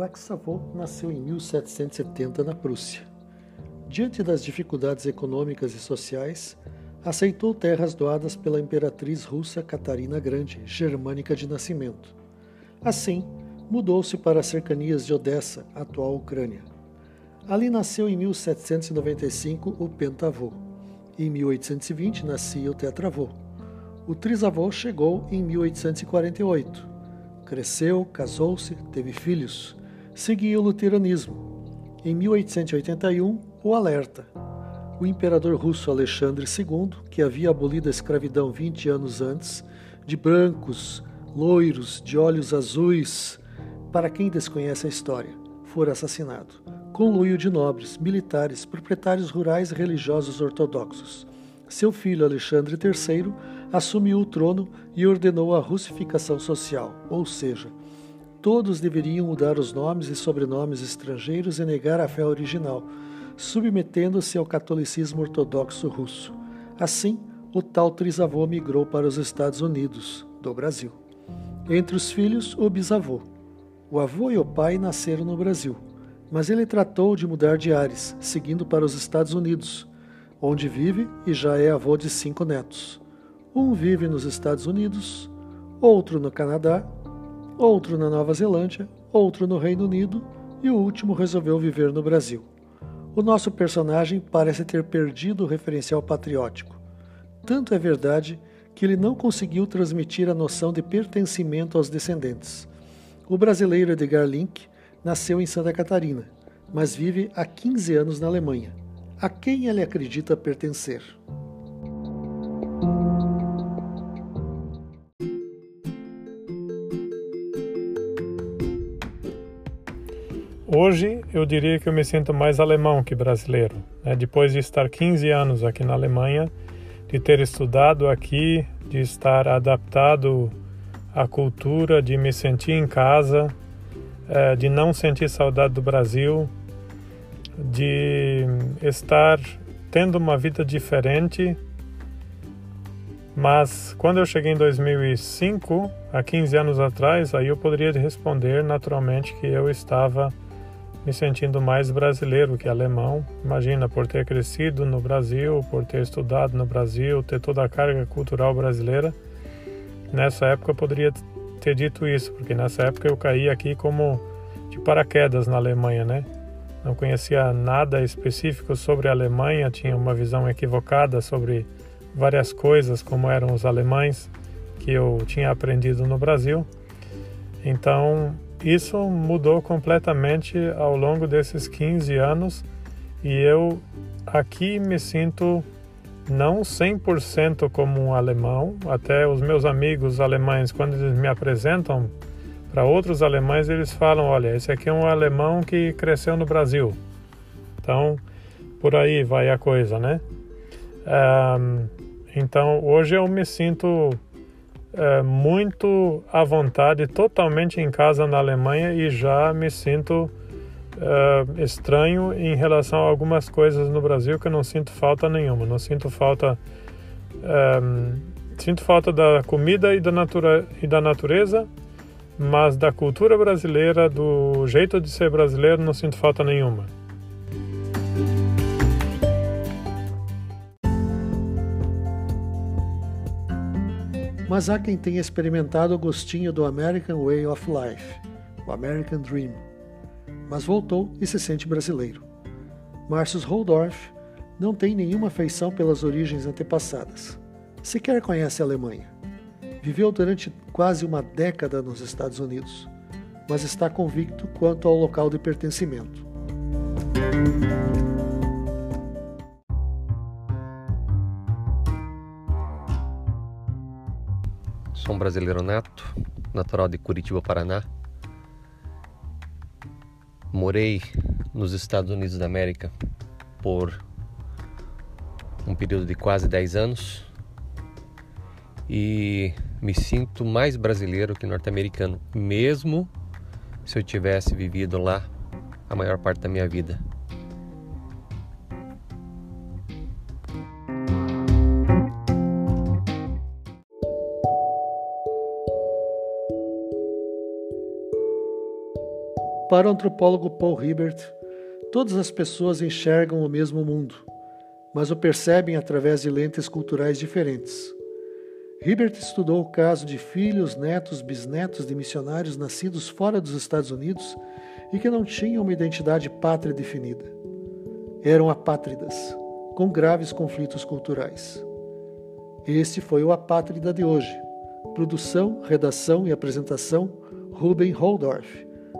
Wax-Savot nasceu em 1770 na Prússia. Diante das dificuldades econômicas e sociais, aceitou terras doadas pela imperatriz russa Catarina Grande, germânica de nascimento. Assim, mudou-se para as cercanias de Odessa, atual Ucrânia. Ali nasceu em 1795 o pentavô. Em 1820 nascia o tetravô. O trisavô chegou em 1848. Cresceu, casou-se, teve filhos. Seguiu o luteranismo. Em 1881, o alerta. O imperador russo Alexandre II, que havia abolido a escravidão 20 anos antes, de brancos, loiros, de olhos azuis, para quem desconhece a história, fora assassinado. Conluio de nobres, militares, proprietários rurais e religiosos ortodoxos. Seu filho Alexandre III assumiu o trono e ordenou a russificação social, ou seja, todos deveriam mudar os nomes e sobrenomes estrangeiros e negar a fé original, submetendo-se ao catolicismo ortodoxo russo. Assim, o tal trisavô migrou para os Estados Unidos, do Brasil. Entre os filhos, o bisavô. O avô e o pai nasceram no Brasil, mas ele tratou de mudar de ares, seguindo para os Estados Unidos, onde vive e já é avô de cinco netos. Um vive nos Estados Unidos, outro no Canadá, outro na Nova Zelândia, outro no Reino Unido e o último resolveu viver no Brasil. O nosso personagem parece ter perdido o referencial patriótico. Tanto é verdade que ele não conseguiu transmitir a noção de pertencimento aos descendentes. O brasileiro Edgar Link nasceu em Santa Catarina, mas vive há 15 anos na Alemanha. A quem ele acredita pertencer? Hoje eu diria que eu me sinto mais alemão que brasileiro. Né? Depois de estar 15 anos aqui na Alemanha, de ter estudado aqui, de estar adaptado a cultura, de me sentir em casa, é, de não sentir saudade do Brasil, de estar tendo uma vida diferente. Mas quando eu cheguei em 2005, há 15 anos atrás, aí eu poderia responder naturalmente que eu estava me sentindo mais brasileiro que alemão. Imagina, por ter crescido no Brasil, por ter estudado no Brasil, ter toda a carga cultural brasileira nessa época eu poderia ter dito isso, porque nessa época eu caí aqui como de paraquedas na Alemanha, né? Não conhecia nada específico sobre a Alemanha, tinha uma visão equivocada sobre várias coisas, como eram os alemães, que eu tinha aprendido no Brasil. Então, isso mudou completamente ao longo desses 15 anos e eu aqui me sinto não 100% como um alemão, até os meus amigos alemães, quando eles me apresentam para outros alemães, eles falam: olha, esse aqui é um alemão que cresceu no Brasil. Então, por aí vai a coisa, né? Um, então, hoje eu me sinto uh, muito à vontade, totalmente em casa na Alemanha e já me sinto uh, estranho em relação a algumas coisas no Brasil que eu não sinto falta nenhuma. Não sinto falta. Um, sinto falta da comida e da, natura, e da natureza, mas da cultura brasileira, do jeito de ser brasileiro, não sinto falta nenhuma. Mas há quem tenha experimentado o gostinho do American Way of Life, o American Dream mas voltou e se sente brasileiro. Marcius Holdorf não tem nenhuma afeição pelas origens antepassadas. Sequer conhece a Alemanha. Viveu durante quase uma década nos Estados Unidos, mas está convicto quanto ao local de pertencimento. Sou um brasileiro neto, natural de Curitiba, Paraná. Morei nos Estados Unidos da América por um período de quase 10 anos e me sinto mais brasileiro que norte-americano, mesmo se eu tivesse vivido lá a maior parte da minha vida. Para o antropólogo Paul Hibbert, todas as pessoas enxergam o mesmo mundo, mas o percebem através de lentes culturais diferentes. Hibbert estudou o caso de filhos, netos, bisnetos de missionários nascidos fora dos Estados Unidos e que não tinham uma identidade pátria definida. Eram apátridas, com graves conflitos culturais. Este foi o Apátrida de hoje. Produção, redação e apresentação, Ruben Holdorf.